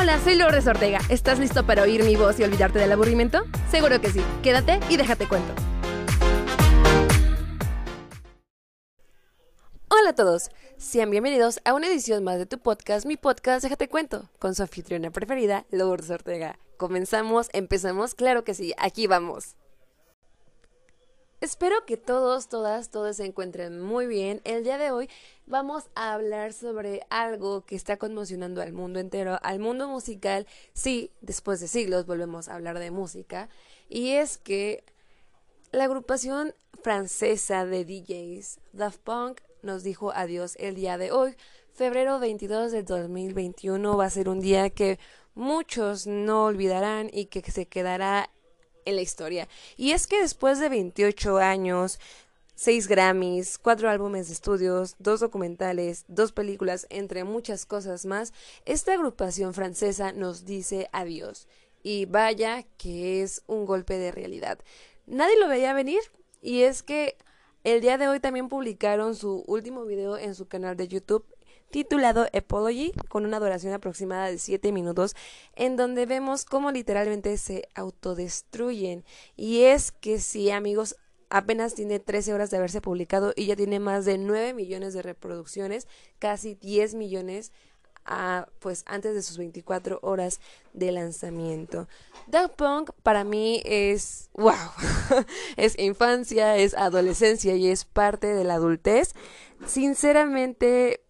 Hola, soy Lourdes Ortega. ¿Estás listo para oír mi voz y olvidarte del aburrimiento? Seguro que sí. Quédate y déjate cuento. Hola a todos, sean bienvenidos a una edición más de tu podcast, mi podcast Déjate Cuento, con su anfitriona preferida, Lourdes Ortega. ¿Comenzamos? ¿Empezamos? Claro que sí, aquí vamos. Espero que todos, todas, todos se encuentren muy bien. El día de hoy vamos a hablar sobre algo que está conmocionando al mundo entero, al mundo musical. Sí, después de siglos volvemos a hablar de música. Y es que la agrupación francesa de DJs, Daft Punk, nos dijo adiós el día de hoy. Febrero 22 de 2021 va a ser un día que muchos no olvidarán y que se quedará en la historia. Y es que después de 28 años, 6 Grammys, 4 álbumes de estudios, 2 documentales, 2 películas, entre muchas cosas más, esta agrupación francesa nos dice adiós. Y vaya que es un golpe de realidad. Nadie lo veía venir y es que el día de hoy también publicaron su último video en su canal de YouTube titulado Apology, con una duración aproximada de 7 minutos, en donde vemos cómo literalmente se autodestruyen. Y es que sí, amigos, apenas tiene 13 horas de haberse publicado y ya tiene más de 9 millones de reproducciones, casi 10 millones a, pues antes de sus 24 horas de lanzamiento. Daft Punk para mí es wow, es infancia, es adolescencia y es parte de la adultez. Sinceramente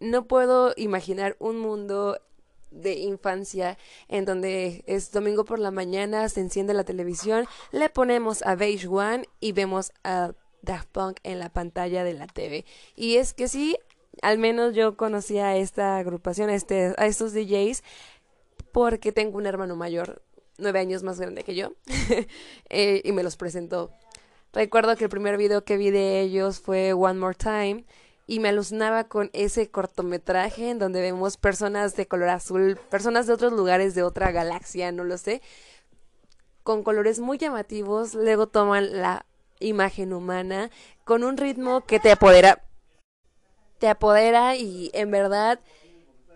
no puedo imaginar un mundo de infancia en donde es domingo por la mañana, se enciende la televisión, le ponemos a Beige One y vemos a Daft Punk en la pantalla de la TV. Y es que sí, al menos yo conocía a esta agrupación, a, este, a estos DJs, porque tengo un hermano mayor, nueve años más grande que yo, eh, y me los presentó. Recuerdo que el primer video que vi de ellos fue One More Time y me alucinaba con ese cortometraje en donde vemos personas de color azul, personas de otros lugares de otra galaxia, no lo sé, con colores muy llamativos, luego toman la imagen humana con un ritmo que te apodera, te apodera y en verdad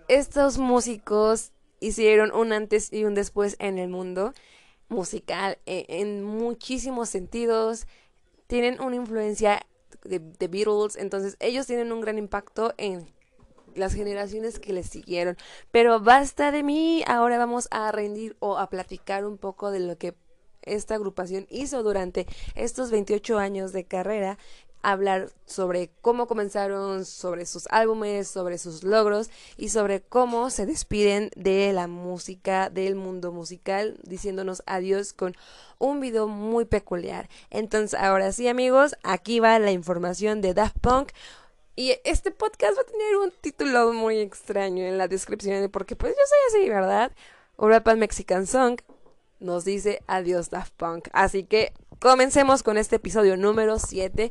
estos músicos hicieron un antes y un después en el mundo musical en, en muchísimos sentidos, tienen una influencia de, Beatles, entonces ellos tienen un gran impacto en las generaciones que les siguieron. Pero basta de mí, ahora vamos a rendir o a platicar un poco de lo que esta agrupación hizo durante estos 28 años de carrera hablar sobre cómo comenzaron, sobre sus álbumes, sobre sus logros y sobre cómo se despiden de la música, del mundo musical, diciéndonos adiós con un video muy peculiar. Entonces, ahora sí, amigos, aquí va la información de Daft Punk. Y este podcast va a tener un título muy extraño en la descripción, porque pues yo soy así, ¿verdad? Europa Mexican Song nos dice adiós Daft Punk. Así que comencemos con este episodio número 7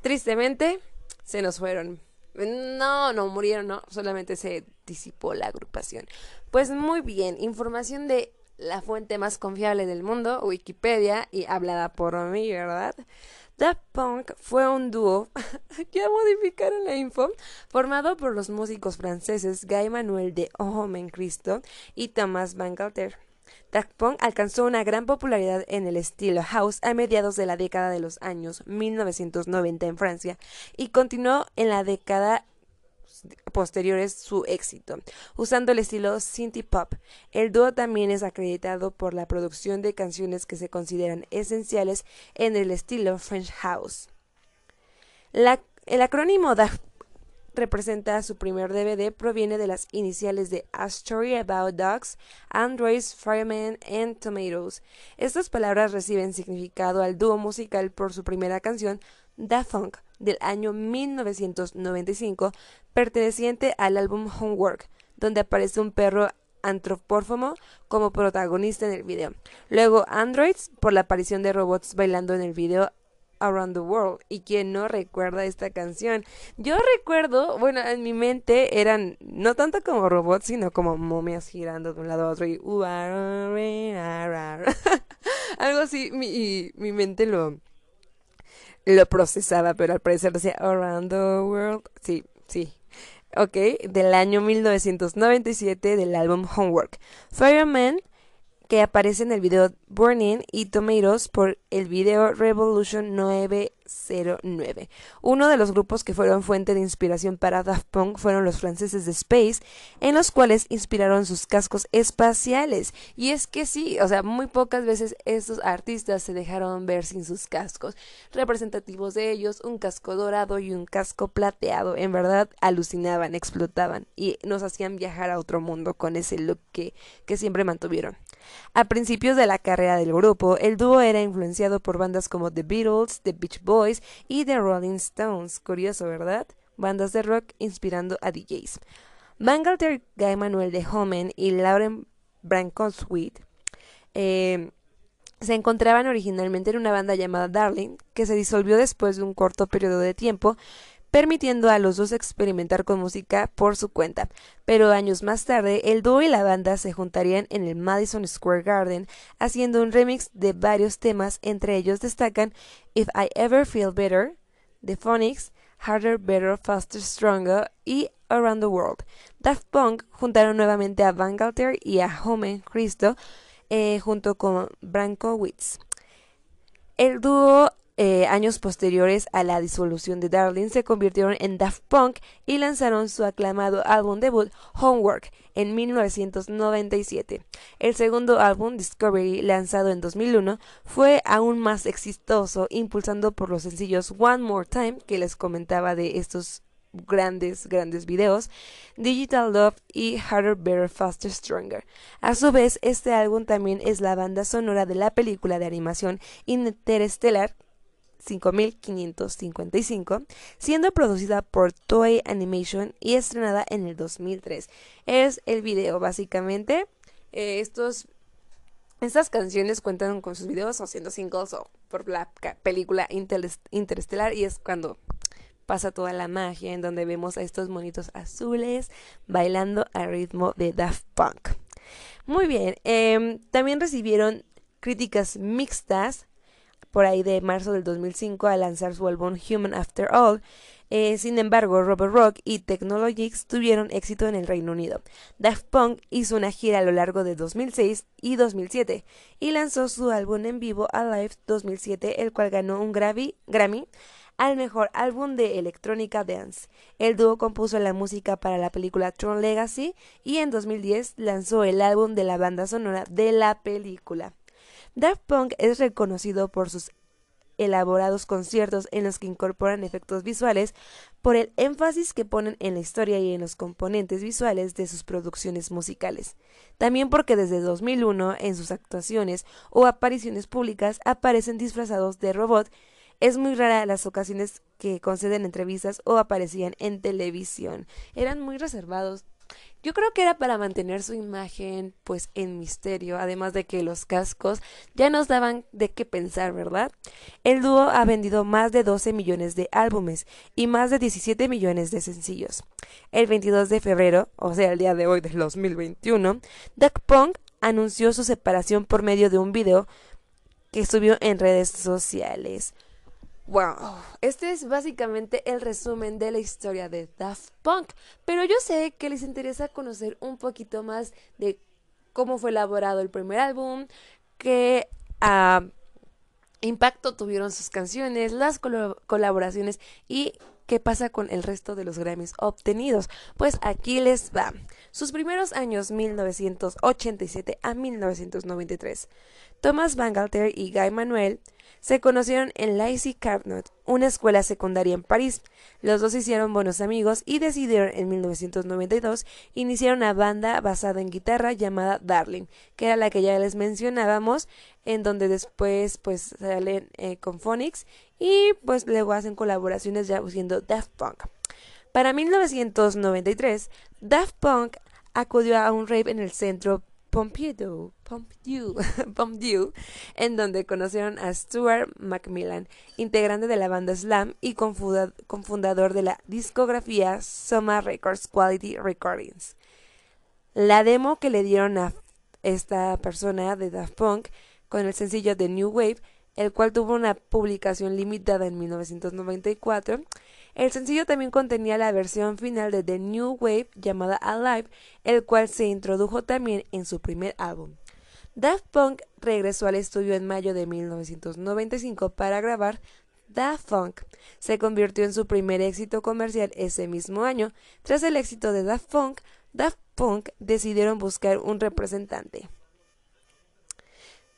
Tristemente, se nos fueron. No, no murieron, no, solamente se disipó la agrupación. Pues muy bien, información de la fuente más confiable del mundo, Wikipedia, y hablada por mí, ¿verdad? Daft Punk fue un dúo, ya modificaron la info, formado por los músicos franceses Guy Manuel de Omen Cristo y Thomas Van Galter. Daft Punk alcanzó una gran popularidad en el estilo house a mediados de la década de los años 1990 en Francia y continuó en la década posteriores su éxito, usando el estilo synth pop. El dúo también es acreditado por la producción de canciones que se consideran esenciales en el estilo French House. el acrónimo Daft representa su primer DVD proviene de las iniciales de A Story About Dogs, Androids, Firemen and Tomatoes. Estas palabras reciben significado al dúo musical por su primera canción, Da Funk, del año 1995, perteneciente al álbum Homework, donde aparece un perro antropórfomo como protagonista en el video. Luego Androids por la aparición de robots bailando en el video Around the World. Y quien no recuerda esta canción. Yo recuerdo, bueno, en mi mente eran no tanto como robots, sino como momias girando de un lado a otro y algo así. Mi, mi mente lo lo procesaba, pero al parecer decía Around the World. Sí, sí. ok, del año 1997 del álbum Homework. Fireman que aparece en el video Burning y Tomatoes por el video Revolution 909. Uno de los grupos que fueron fuente de inspiración para Daft Punk fueron los franceses de Space, en los cuales inspiraron sus cascos espaciales. Y es que sí, o sea, muy pocas veces estos artistas se dejaron ver sin sus cascos. Representativos de ellos, un casco dorado y un casco plateado. En verdad, alucinaban, explotaban y nos hacían viajar a otro mundo con ese look que, que siempre mantuvieron. A principios de la carrera del grupo, el dúo era influenciado por bandas como The Beatles, The Beach Boys y The Rolling Stones. Curioso, ¿verdad? Bandas de rock inspirando a DJs. Bangalter Guy Manuel de Homen y Lauren Brancosweet eh, se encontraban originalmente en una banda llamada Darling, que se disolvió después de un corto periodo de tiempo, permitiendo a los dos experimentar con música por su cuenta. Pero años más tarde, el dúo y la banda se juntarían en el Madison Square Garden, haciendo un remix de varios temas, entre ellos destacan If I Ever Feel Better, The Phonics, Harder, Better, Faster, Stronger y Around the World. Daft Punk juntaron nuevamente a Van Galter y a Homen Cristo eh, junto con Branko Witz. El dúo eh, años posteriores a la disolución de Darling, se convirtieron en Daft Punk y lanzaron su aclamado álbum debut Homework en 1997. El segundo álbum, Discovery, lanzado en 2001, fue aún más exitoso, impulsando por los sencillos One More Time, que les comentaba de estos grandes, grandes videos, Digital Love y Harder, Better, Faster, Stronger. A su vez, este álbum también es la banda sonora de la película de animación Interstellar 5555, siendo producida por Toei Animation y estrenada en el 2003. Es el video, básicamente. Eh, estos, estas canciones cuentan con sus videos o siendo singles o por la película Interestelar y es cuando pasa toda la magia en donde vemos a estos monitos azules bailando al ritmo de Daft Punk. Muy bien, em, también recibieron críticas mixtas por ahí de marzo del 2005 a lanzar su álbum Human After All. Eh, sin embargo, Robert Rock y Technologics tuvieron éxito en el Reino Unido. Daft Punk hizo una gira a lo largo de 2006 y 2007 y lanzó su álbum en vivo Alive 2007, el cual ganó un Grammy, Grammy al mejor álbum de electrónica dance. El dúo compuso la música para la película Tron Legacy y en 2010 lanzó el álbum de la banda sonora de la película. Daft Punk es reconocido por sus elaborados conciertos en los que incorporan efectos visuales por el énfasis que ponen en la historia y en los componentes visuales de sus producciones musicales. También porque desde 2001 en sus actuaciones o apariciones públicas aparecen disfrazados de robot. Es muy rara las ocasiones que conceden entrevistas o aparecían en televisión. Eran muy reservados yo creo que era para mantener su imagen pues en misterio, además de que los cascos ya nos daban de qué pensar, ¿verdad? El dúo ha vendido más de 12 millones de álbumes y más de 17 millones de sencillos. El 22 de febrero, o sea, el día de hoy del 2021, Duck Punk anunció su separación por medio de un video que subió en redes sociales. Wow, este es básicamente el resumen de la historia de Daft Punk, pero yo sé que les interesa conocer un poquito más de cómo fue elaborado el primer álbum, qué ah, impacto tuvieron sus canciones, las colaboraciones y qué pasa con el resto de los Grammys obtenidos. Pues aquí les va. Sus primeros años 1987 a 1993. Thomas Bangalter y Guy Manuel se conocieron en Lazy Carnot, una escuela secundaria en París. Los dos hicieron buenos amigos y decidieron en 1992 iniciar una banda basada en guitarra llamada Darling, que era la que ya les mencionábamos, en donde después pues salen eh, con Phonics y pues luego hacen colaboraciones ya siendo Daft Punk. Para 1993, Daft Punk acudió a un rave en el centro Pompidou, Pompidou, Pompidou, en donde conocieron a Stuart Macmillan, integrante de la banda Slam y cofundador de la discografía Soma Records Quality Recordings. La demo que le dieron a esta persona de Daft Punk con el sencillo The New Wave, el cual tuvo una publicación limitada en 1994, El sencillo también contenía la versión final de The New Wave llamada Alive, el cual se introdujo también en su primer álbum. Daft Punk regresó al estudio en mayo de 1995 para grabar Daft Punk. Se convirtió en su primer éxito comercial ese mismo año. Tras el éxito de Daft Punk, Daft Punk decidieron buscar un representante.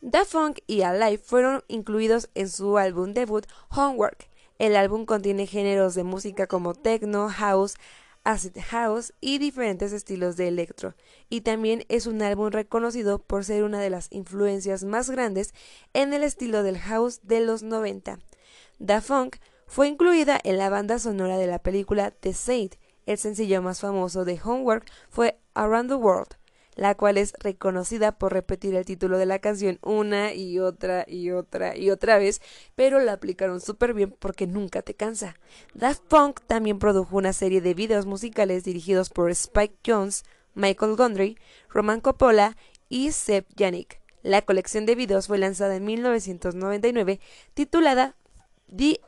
Daft Punk y Alive fueron incluidos en su álbum debut Homework. El álbum contiene géneros de música como techno, house, acid house y diferentes estilos de electro, y también es un álbum reconocido por ser una de las influencias más grandes en el estilo del house de los 90. Da Funk fue incluida en la banda sonora de la película The Saint. El sencillo más famoso de Homework fue Around the World, la cual es reconocida por repetir el título de la canción una y otra y otra y otra vez, pero la aplicaron súper bien porque nunca te cansa. Daft Punk también produjo una serie de videos musicales dirigidos por Spike Jones, Michael Gondry, Roman Coppola y Seb Yannick. La colección de videos fue lanzada en 1999 titulada The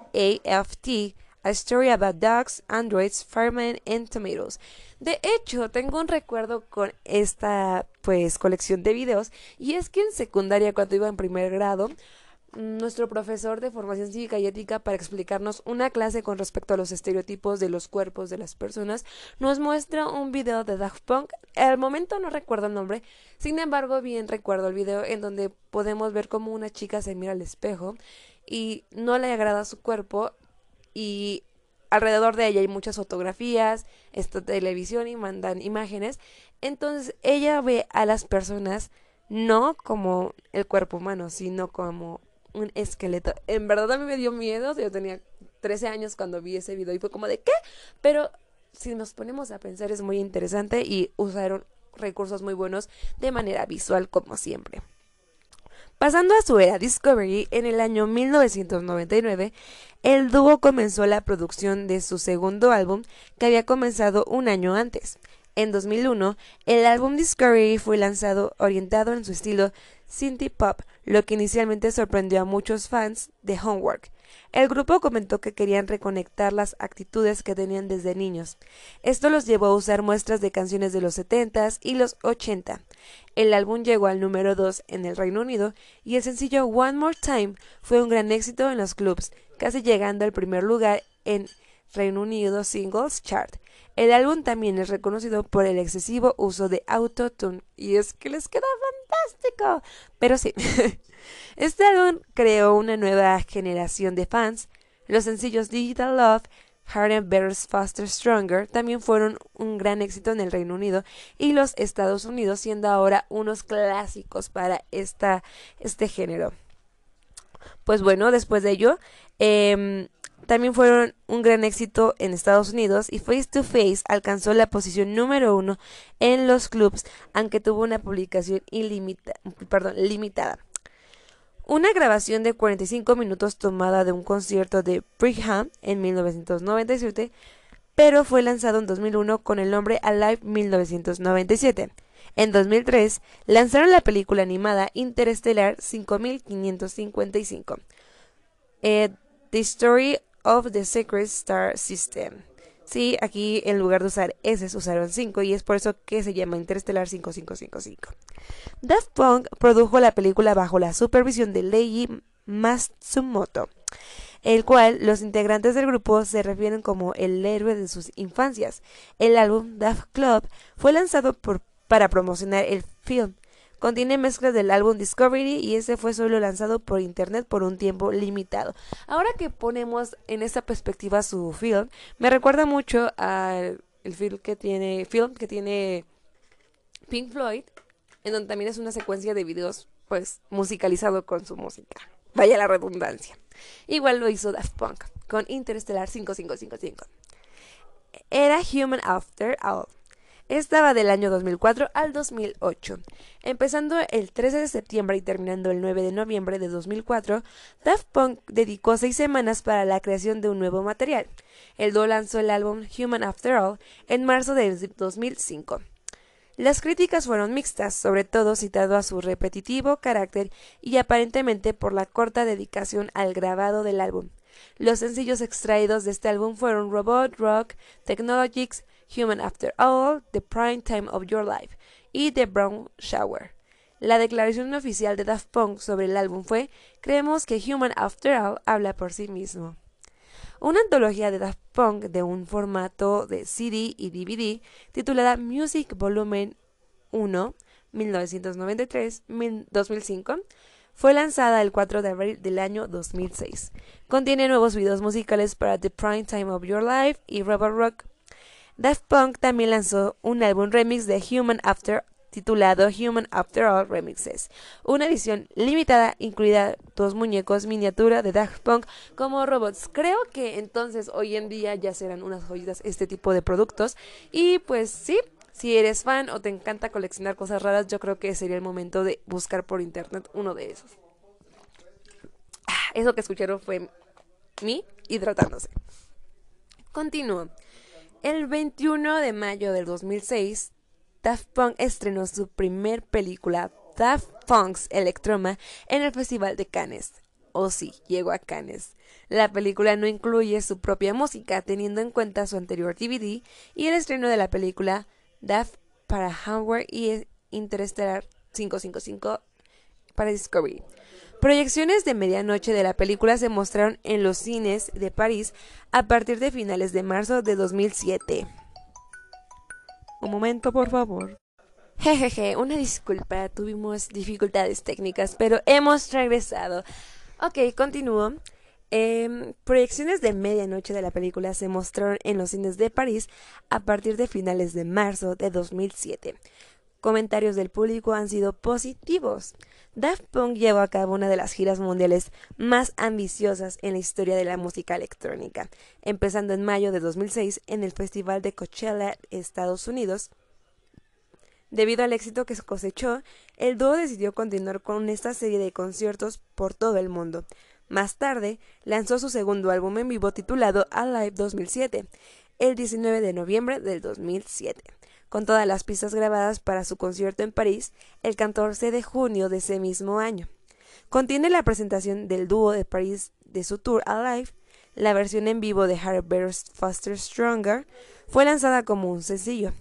AFT a Story About Dogs, Androids, Firemen and Tomatoes. De hecho, tengo un recuerdo con esta pues colección de videos y es que en secundaria cuando iba en primer grado nuestro profesor de formación cívica y ética para explicarnos una clase con respecto a los estereotipos de los cuerpos de las personas, nos muestra un video de Daft Punk. Al momento no recuerdo el nombre, sin embargo bien recuerdo el video en donde podemos ver cómo una chica se mira al espejo y no le agrada su cuerpo y alrededor de ella hay muchas fotografías, esta televisión y mandan imágenes. Entonces ella ve a las personas no como el cuerpo humano, sino como un esqueleto. En verdad a mí me dio miedo, yo tenía 13 años cuando vi ese video y fue como de ¿qué? Pero si nos ponemos a pensar es muy interesante y usaron recursos muy buenos de manera visual como siempre. Pasando a su era Discovery, en el año 1999, el dúo comenzó la producción de su segundo álbum que había comenzado un año antes. En 2001, el álbum Discovery fue lanzado orientado en su estilo synth pop, lo que inicialmente sorprendió a muchos fans de Homework. El grupo comentó que querían reconectar las actitudes que tenían desde niños. Esto los llevó a usar muestras de canciones de los 70s y los 80. El álbum llegó al número 2 en el Reino Unido y el sencillo One More Time fue un gran éxito en los clubs, casi llegando al primer lugar en Reino Unido Singles Chart. El álbum también es reconocido por el excesivo uso de autotune y es que les queda fantástico. Pero sí, este álbum creó una nueva generación de fans. Los sencillos Digital Love, Harder, Better, Faster, Stronger también fueron un gran éxito en el Reino Unido y los Estados Unidos, siendo ahora unos clásicos para esta, este género. Pues bueno, después de ello, eh, también fueron un gran éxito en Estados Unidos y Face to Face alcanzó la posición número uno en los clubs, aunque tuvo una publicación limitada. Una grabación de 45 minutos tomada de un concierto de Brigham en 1997, pero fue lanzado en 2001 con el nombre Alive 1997. En 2003 lanzaron la película animada Interstellar 5555. Eh, The Story of the Secret Star System. Sí, aquí en lugar de usar S usaron 5 y es por eso que se llama Interstellar 5555. Daft Punk produjo la película bajo la supervisión de Leiji Matsumoto, el cual los integrantes del grupo se refieren como el héroe de sus infancias. El álbum Daft Club fue lanzado por, para promocionar el film Contiene mezclas del álbum Discovery y ese fue solo lanzado por internet por un tiempo limitado. Ahora que ponemos en esta perspectiva su film, me recuerda mucho al film que tiene film que tiene Pink Floyd, en donde también es una secuencia de videos pues musicalizado con su música. Vaya la redundancia. Igual lo hizo Daft Punk con Interstellar 5555. Era Human After All estaba del año 2004 al 2008. Empezando el 13 de septiembre y terminando el 9 de noviembre de 2004, Daft Punk dedicó seis semanas para la creación de un nuevo material. El dúo lanzó el álbum Human After All en marzo de 2005. Las críticas fueron mixtas, sobre todo citado a su repetitivo carácter y aparentemente por la corta dedicación al grabado del álbum. Los sencillos extraídos de este álbum fueron Robot Rock, Technologics, Human After All, The Prime Time of Your Life y The Brown Shower. La declaración oficial de Daft Punk sobre el álbum fue, creemos que Human After All habla por sí mismo. Una antología de Daft Punk de un formato de CD y DVD titulada Music Volume 1 1993-2005 fue lanzada el 4 de abril del año 2006. Contiene nuevos videos musicales para The Prime Time of Your Life y Robot Rock. Daft Punk también lanzó un álbum remix de Human After titulado Human After All Remixes, una edición limitada incluida dos muñecos miniatura de Daft Punk como robots. Creo que entonces hoy en día ya serán unas joyitas este tipo de productos y pues sí, si eres fan o te encanta coleccionar cosas raras, yo creo que sería el momento de buscar por internet uno de esos. Ah, eso que escucharon fue mi hidratándose. Continúo. El 21 de mayo del 2006, Daft Punk estrenó su primer película, Daft Punk's Electroma, en el Festival de Cannes. O oh, sí, llegó a Cannes. La película no incluye su propia música, teniendo en cuenta su anterior DVD y el estreno de la película Daft para Hardware y Interstellar 555 para Discovery. Proyecciones de medianoche de la película se mostraron en los cines de París a partir de finales de marzo de 2007. Un momento, por favor. Jejeje, una disculpa, tuvimos dificultades técnicas, pero hemos regresado. Ok, continúo. Em, proyecciones de medianoche de la película se mostraron en los cines de París a partir de finales de marzo de 2007. Comentarios del público han sido positivos. Daft Punk llevó a cabo una de las giras mundiales más ambiciosas en la historia de la música electrónica, empezando en mayo de 2006 en el Festival de Coachella, Estados Unidos. Debido al éxito que cosechó, el dúo decidió continuar con esta serie de conciertos por todo el mundo, más tarde, lanzó su segundo álbum en vivo titulado Alive 2007, el 19 de noviembre del 2007, con todas las pistas grabadas para su concierto en París el 14 de junio de ese mismo año. Contiene la presentación del dúo de París de su tour Alive, la versión en vivo de Harry Better Faster Stronger fue lanzada como un sencillo.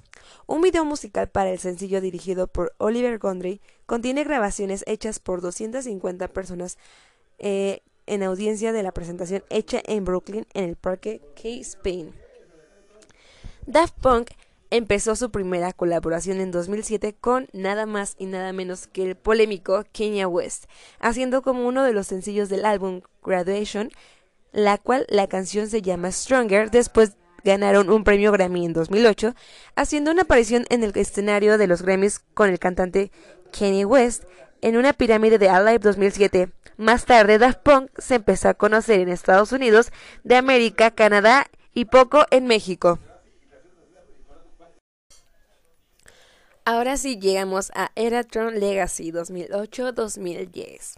Un video musical para el sencillo dirigido por Oliver Gondry contiene grabaciones hechas por 250 personas eh, en audiencia de la presentación hecha en Brooklyn en el Parque K-Spain. Daft Punk empezó su primera colaboración en 2007 con nada más y nada menos que el polémico Kenya West, haciendo como uno de los sencillos del álbum Graduation, la cual la canción se llama Stronger, después ganaron un premio Grammy en 2008, haciendo una aparición en el escenario de los Grammys con el cantante Kanye West en una pirámide de Alive 2007. Más tarde, Daft Punk se empezó a conocer en Estados Unidos, de América, Canadá y poco en México. Ahora sí llegamos a Eratron Legacy 2008-2010.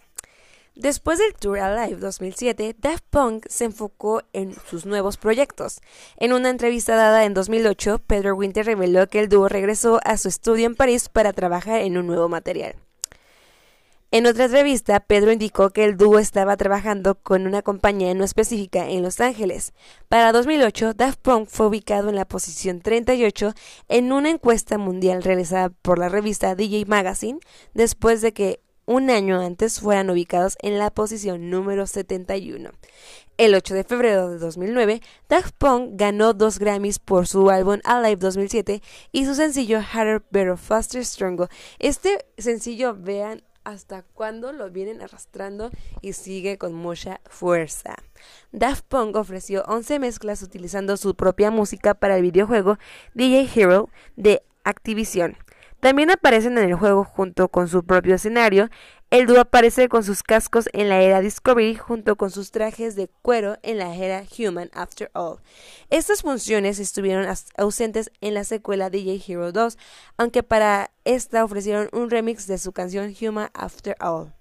Después del Tour Alive 2007, Daft Punk se enfocó en sus nuevos proyectos. En una entrevista dada en 2008, Pedro Winter reveló que el dúo regresó a su estudio en París para trabajar en un nuevo material. En otra entrevista, Pedro indicó que el dúo estaba trabajando con una compañía no específica en Los Ángeles. Para 2008, Daft Punk fue ubicado en la posición 38 en una encuesta mundial realizada por la revista DJ Magazine, después de que un año antes fueran ubicados en la posición número 71. El 8 de febrero de 2009, Daft Punk ganó dos Grammys por su álbum Alive 2007 y su sencillo Harder, Better, Faster, Stronger. Este sencillo, vean, hasta cuándo lo vienen arrastrando y sigue con mucha fuerza. Daft Punk ofreció 11 mezclas utilizando su propia música para el videojuego DJ Hero de Activision. También aparecen en el juego junto con su propio escenario el dúo aparece con sus cascos en la era Discovery junto con sus trajes de cuero en la era Human After All. Estas funciones estuvieron ausentes en la secuela DJ Hero 2, aunque para esta ofrecieron un remix de su canción Human After All.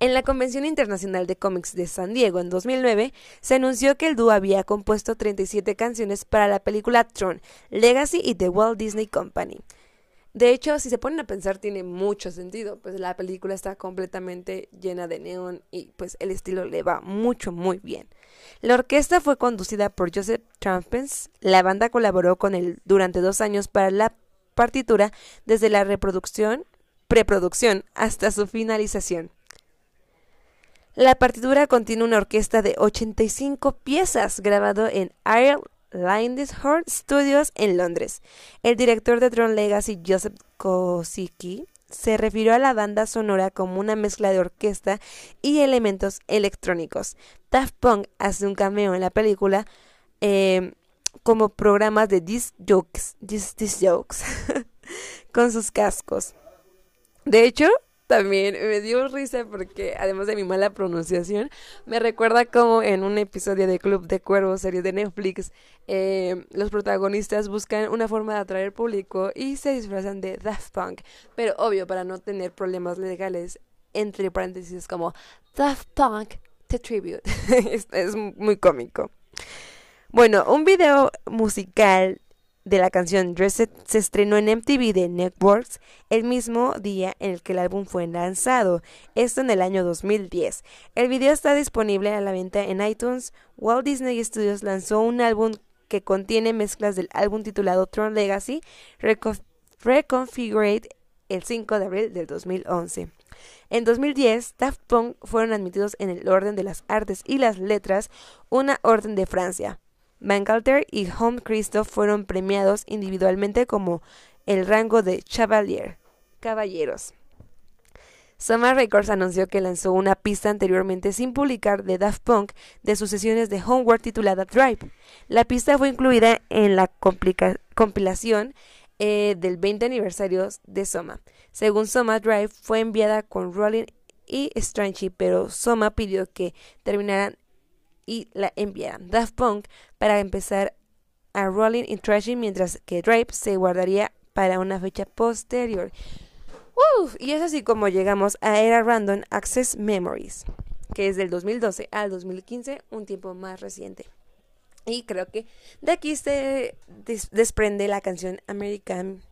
En la Convención Internacional de Cómics de San Diego en 2009, se anunció que el dúo había compuesto 37 canciones para la película Tron, Legacy y The Walt Disney Company. De hecho, si se ponen a pensar, tiene mucho sentido, pues la película está completamente llena de neón y pues el estilo le va mucho, muy bien. La orquesta fue conducida por Joseph Trumpens. La banda colaboró con él durante dos años para la partitura desde la reproducción, preproducción hasta su finalización. La partitura contiene una orquesta de 85 piezas grabado en Ireland Lindishorn Studios en Londres. El director de Tron Legacy, Joseph Kosicki, se refirió a la banda sonora como una mezcla de orquesta y elementos electrónicos. Daft Punk hace un cameo en la película em, como programas de disc jokes, jokes con sus cascos. De hecho, también me dio risa porque además de mi mala pronunciación, me recuerda como en un episodio de Club de Cuervos, serie de Netflix, eh, los protagonistas buscan una forma de atraer público y se disfrazan de Daft Punk, pero obvio para no tener problemas legales, entre paréntesis como Daft Punk The Tribute. es muy cómico. Bueno, un video musical de la canción Dressed se estrenó en MTV de Networks el mismo día en el que el álbum fue lanzado, esto en el año 2010. El video está disponible a la venta en iTunes. Walt Disney Studios lanzó un álbum que contiene mezclas del álbum titulado Tron Legacy, Reconfigured el 5 de abril del 2011. En 2010, Daft Punk fueron admitidos en el orden de las artes y las letras, una orden de Francia. Bangalter y Home Christoph fueron premiados individualmente como el rango de Chevalier, caballeros. Summer Records anunció que lanzó una pista anteriormente sin publicar de Daft Punk de sus sesiones de Homework titulada Drive. La pista fue incluida en la compilación eh, del 20 aniversario de Soma. Según Soma, Drive fue enviada con Rolling y Strange, pero Soma pidió que terminaran y la enviaran. Daft Punk para empezar a Rolling y Trashing, mientras que Drive se guardaría para una fecha posterior. y es así como llegamos a Era Random Access Memories, que es del 2012 al 2015, un tiempo más reciente. Y creo que de aquí se desprende la canción American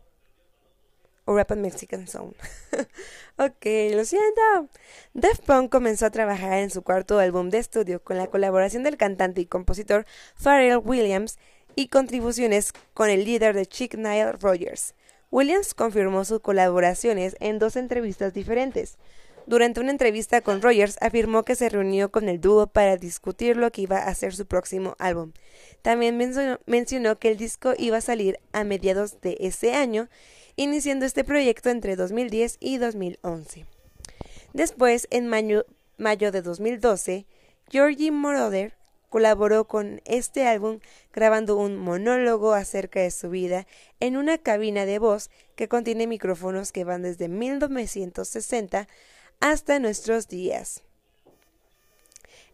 o Rap Mexican Song. ok, lo siento. Daft Punk comenzó a trabajar en su cuarto álbum de estudio con la colaboración del cantante y compositor Pharrell Williams y contribuciones con el líder de Chick Nile Rogers. Williams confirmó sus colaboraciones en dos entrevistas diferentes. Durante una entrevista con Rogers afirmó que se reunió con el dúo para discutir lo que iba a ser su próximo álbum. También mencionó que el disco iba a salir a mediados de ese año iniciando este proyecto entre 2010 y 2011. Después, en mayo, de 2012, Georgie Moroder colaboró con este álbum grabando un monólogo acerca de su vida en una cabina de voz que contiene micrófonos que van desde 1960 hasta nuestros días.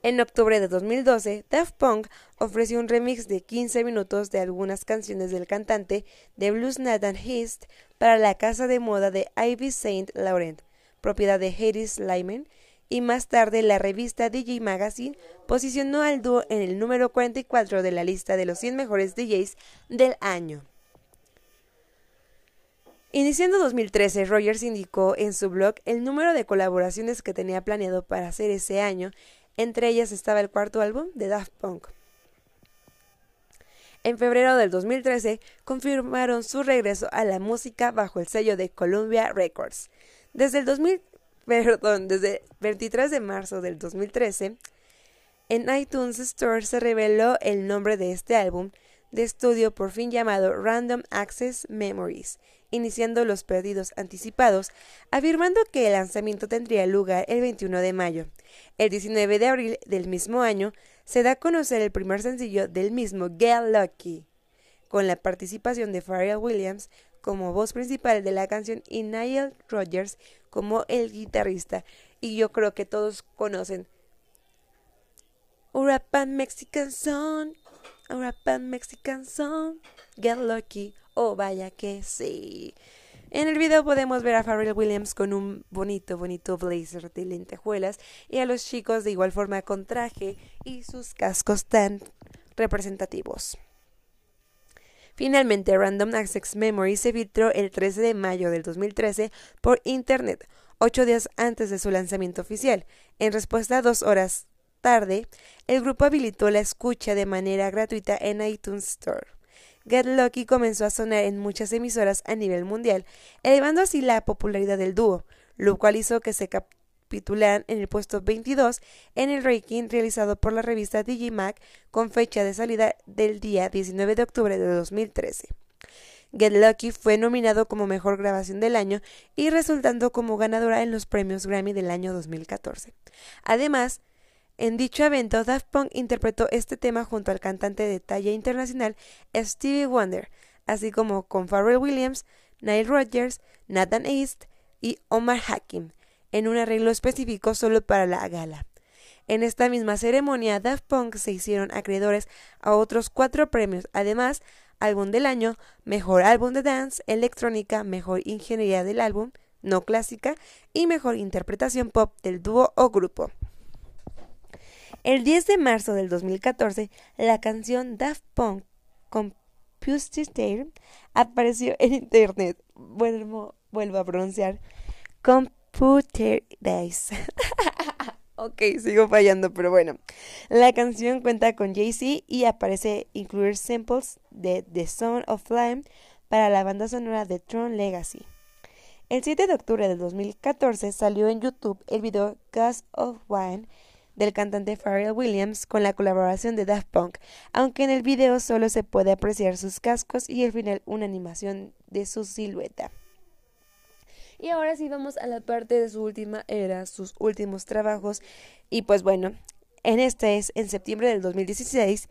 En octubre de 2012, Daft Punk ofreció un remix de 15 minutos de algunas canciones del cantante de blues Nathan East para la casa de moda de Ivy Saint Laurent, propiedad de Hades Lyman, y más tarde la revista DJ Magazine posicionó al dúo en el número 44 de la lista de los 100 mejores DJs del año. Iniciando 2013, Rogers indicó en su blog el número de colaboraciones que tenía planeado para hacer ese año entre ellas estaba el cuarto álbum de Daft Punk. En febrero del 2013 confirmaron su regreso a la música bajo el sello de Columbia Records. Desde el 2000, perdón, desde 23 de marzo del 2013, en iTunes Store se reveló el nombre de este álbum de estudio por fin llamado Random Access Memories, iniciando los pedidos anticipados, afirmando que el lanzamiento tendría lugar el 21 de mayo. El 19 de abril del mismo año se da a conocer el primer sencillo del mismo Get Lucky, con la participación de Pharrell Williams como voz principal de la canción y Nile Rodgers como el guitarrista. Y yo creo que todos conocen Urapan Mexican Song, Urapan Mexican Song, Get Lucky. Oh, vaya que sí. En el video podemos ver a Pharrell Williams con un bonito, bonito blazer de lentejuelas y a los chicos de igual forma con traje y sus cascos tan representativos. Finalmente, Random Access Memory se filtró el 13 de mayo del 2013 por Internet, ocho días antes de su lanzamiento oficial. En respuesta a dos horas tarde, el grupo habilitó la escucha de manera gratuita en iTunes Store. Get Lucky comenzó a sonar en muchas emisoras a nivel mundial, elevando así la popularidad del dúo, lo cual hizo que se capitularan en el puesto 22 en el ranking realizado por la revista Digimac con fecha de salida del día 19 de octubre de 2013. Get Lucky fue nominado como Mejor Grabación del Año y resultando como ganadora en los premios Grammy del año 2014. Además, en dicho evento, Daft Punk interpretó este tema junto al cantante de talla internacional Stevie Wonder, así como con Pharrell Williams, Nile Rodgers, Nathan East y Omar Hakim, en un arreglo específico solo para la gala. En esta misma ceremonia, Daft Punk se hicieron acreedores a otros cuatro premios, además, Álbum del Año, Mejor Álbum de Dance, Electrónica, Mejor Ingeniería del Álbum, No Clásica y Mejor Interpretación Pop del dúo o grupo. El 10 de marzo del 2014, la canción Daft Punk Computer Tale apareció en internet. Vuelvo, vuelvo a pronunciar Computer Days. ok, sigo fallando, pero bueno. La canción cuenta con Jay-Z y aparece incluir samples de The Sound of Flame para la banda sonora de Tron Legacy. El 7 de octubre del 2014 salió en YouTube el video Gas of Wine del cantante Pharrell Williams con la colaboración de Daft Punk, aunque en el video solo se puede apreciar sus cascos y al final una animación de su silueta. Y ahora sí vamos a la parte de su última era, sus últimos trabajos. Y pues bueno, en este es en septiembre del 2016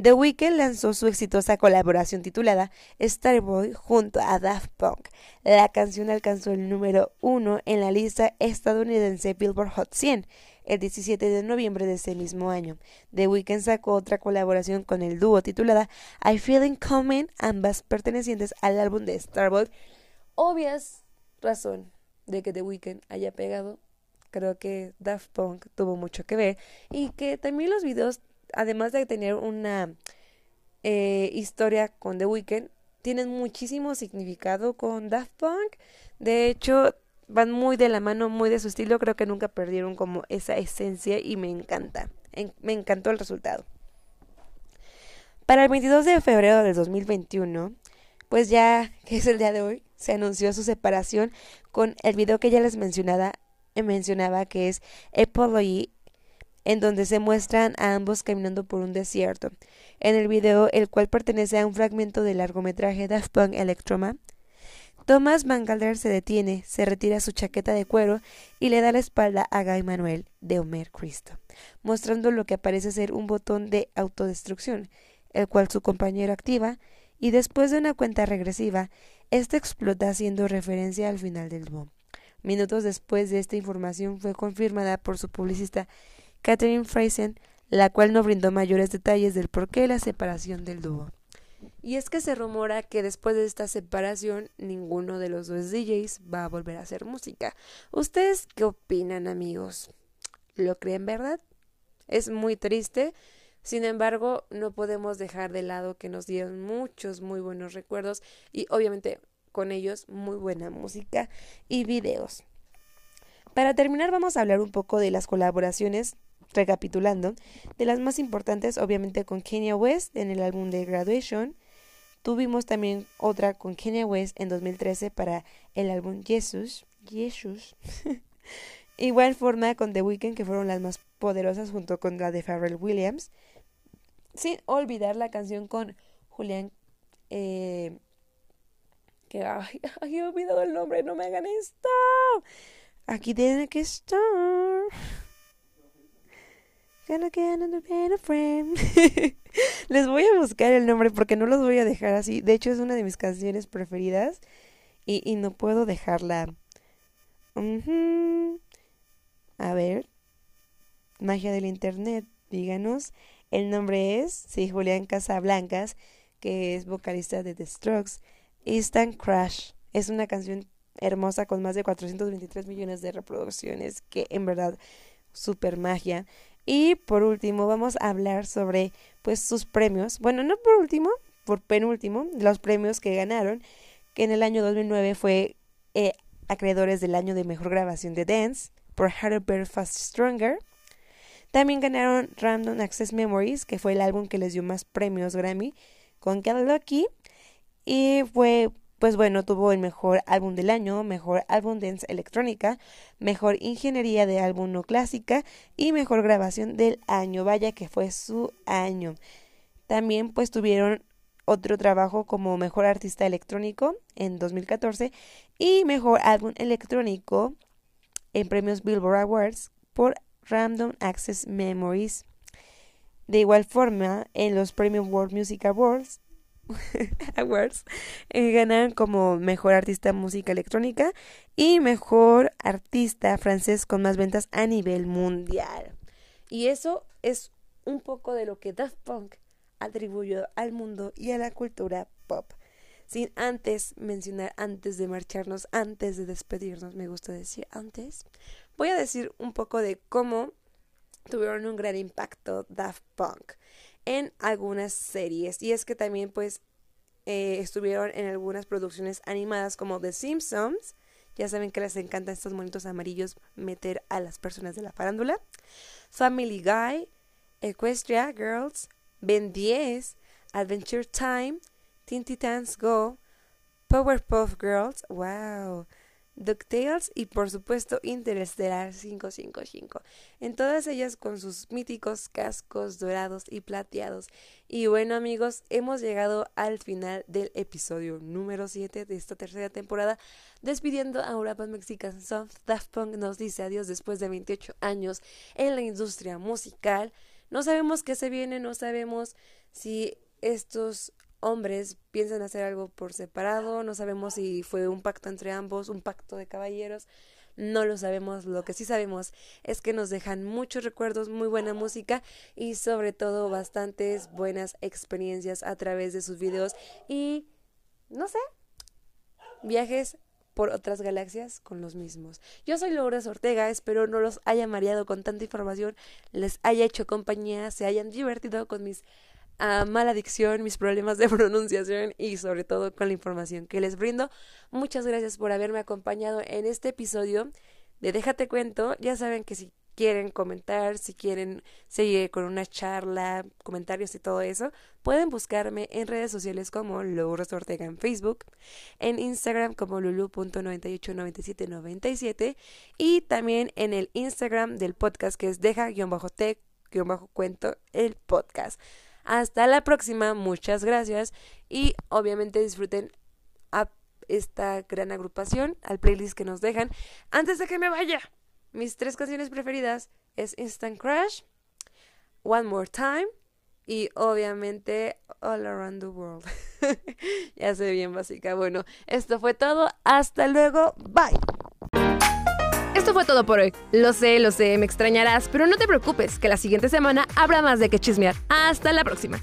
The Weeknd lanzó su exitosa colaboración titulada Starboy junto a Daft Punk. La canción alcanzó el número uno en la lista estadounidense Billboard Hot 100 el 17 de noviembre de ese mismo año. The Weeknd sacó otra colaboración con el dúo titulada I Feel Coming, ambas pertenecientes al álbum de Starboy. Obvias razón de que The Weeknd haya pegado. Creo que Daft Punk tuvo mucho que ver y que también los videos además de tener una eh, historia con The Weeknd, tienen muchísimo significado con Daft Punk. De hecho, van muy de la mano, muy de su estilo. Creo que nunca perdieron como esa esencia y me encanta. me encantó el resultado. Para el 22 de febrero del 2021, pues ya que es el día de hoy, se anunció su separación con el video que ya les mencionaba, mencionaba que es Apology en donde se muestran a ambos caminando por un desierto. En el video, el cual pertenece a un fragmento del largometraje Daft Punk Electroma, Thomas Bangalter se detiene, se retira su chaqueta de cuero y le da la espalda a Guy Manuel de Homer Cristo, mostrando lo que parece ser un botón de autodestrucción, el cual su compañero activa, y después de una cuenta regresiva, este explota haciendo referencia al final del dúo. Minutos después de esta información fue confirmada por su publicista Catherine Fraser, la cual no brindó mayores detalles del porqué de la separación del dúo. Y es que se rumora que después de esta separación ninguno de los dos DJs va a volver a hacer música. ¿Ustedes qué opinan amigos? ¿Lo creen verdad? Es muy triste. Sin embargo, no podemos dejar de lado que nos dieron muchos muy buenos recuerdos y obviamente con ellos muy buena música y videos. Para terminar vamos a hablar un poco de las colaboraciones recapitulando, de las más importantes obviamente con Kenya West en el álbum de Graduation. Tuvimos también otra con Kenya West en 2013 para el álbum Jesus. Jesus. Igual forma con The Weeknd que fueron las más poderosas junto con la de Pharrell Williams. Sin olvidar la canción con Julián eh, que ay, ay, he olvidado el nombre, no me hagan esto. Aquí tiene que estar. Les voy a buscar el nombre porque no los voy a dejar así. De hecho, es una de mis canciones preferidas y, no puedo dejarla. A ver. Magia del Internet, díganos. El nombre es, sí, Julián Casablancas, que es vocalista de The Strokes. Instant Crash. Es una canción hermosa con más de 423 millones de reproducciones, que en verdad super magia. Y por último vamos a hablar sobre pues sus premios. Bueno, no por último, por penúltimo, los premios que ganaron, que en el año 2009 fue eh, acreedores del año de mejor grabación de dance por Harder Better Fast Stronger. También ganaron Random Access Memories, que fue el álbum que les dio más premios Grammy con Get Lucky. Y fue, pues bueno, tuvo el mejor álbum del año, mejor álbum dance electrónica, mejor ingeniería de álbum no clásica y mejor grabación del año. Vaya que fue su año. También pues tuvieron otro trabajo como mejor artista electrónico en 2014 y mejor álbum electrónico en premios Billboard Awards por Random Access Memories. De igual forma, en los premios World Music Awards, Awards eh, ganaron como mejor artista música electrónica y mejor artista francés con más ventas a nivel mundial. Y eso es un poco de lo que Daft Punk atribuyó al mundo y a la cultura pop. Sin antes mencionar, antes de marcharnos, antes de despedirnos, me gusta decir antes, voy a decir un poco de cómo tuvieron un gran impacto Daft Punk en algunas series. Y es que también pues eh, estuvieron en algunas producciones animadas como The Simpsons. Ya saben que les encantan estos monitos amarillos meter a las personas de la farándula. Family Guy, Equestria Girls, Ben 10, Adventure Time, Teen Titans Go, Powerpuff Girls, wow, DuckTales y por supuesto Interstellar 555. En todas ellas con sus míticos cascos dorados y plateados. Y bueno amigos, hemos llegado al final del episodio número 7 de esta tercera temporada. Despidiendo a Europa Mexican Soft, Daft Punk nos dice adiós después de 28 años en la industria musical. No sabemos qué se viene, no sabemos si estos hombres piensan hacer algo por separado, no sabemos si fue un pacto entre ambos, un pacto de caballeros, no lo sabemos, lo que sí sabemos es que nos dejan muchos recuerdos, muy buena música y sobre todo bastantes buenas experiencias a través de sus videos y no sé, viajes por otras galaxias con los mismos. Yo soy Lourdes Ortega, espero no los haya mareado con tanta información, les haya hecho compañía, se hayan divertido con mis uh, mala mis problemas de pronunciación y sobre todo con la información que les brindo. Muchas gracias por haberme acompañado en este episodio de Déjate cuento. Ya saben que si quieren comentar, si quieren seguir con una charla, comentarios y todo eso, pueden buscarme en redes sociales como Lourdes Ortega en Facebook, en Instagram como lulu.989797 y también en el Instagram del podcast que es deja-te-cuento el podcast. Hasta la próxima, muchas gracias y obviamente disfruten esta gran agrupación, al playlist que nos dejan. Antes de que me vaya, mis tres canciones preferidas es Instant Crash, One More Time y obviamente All Around the World. ya sé bien básica. Bueno, esto fue todo. Hasta luego. Bye. Todo por hoy. Lo sé, lo sé, me extrañarás, pero no te preocupes, que la siguiente semana habrá más de que chismear. Hasta la próxima.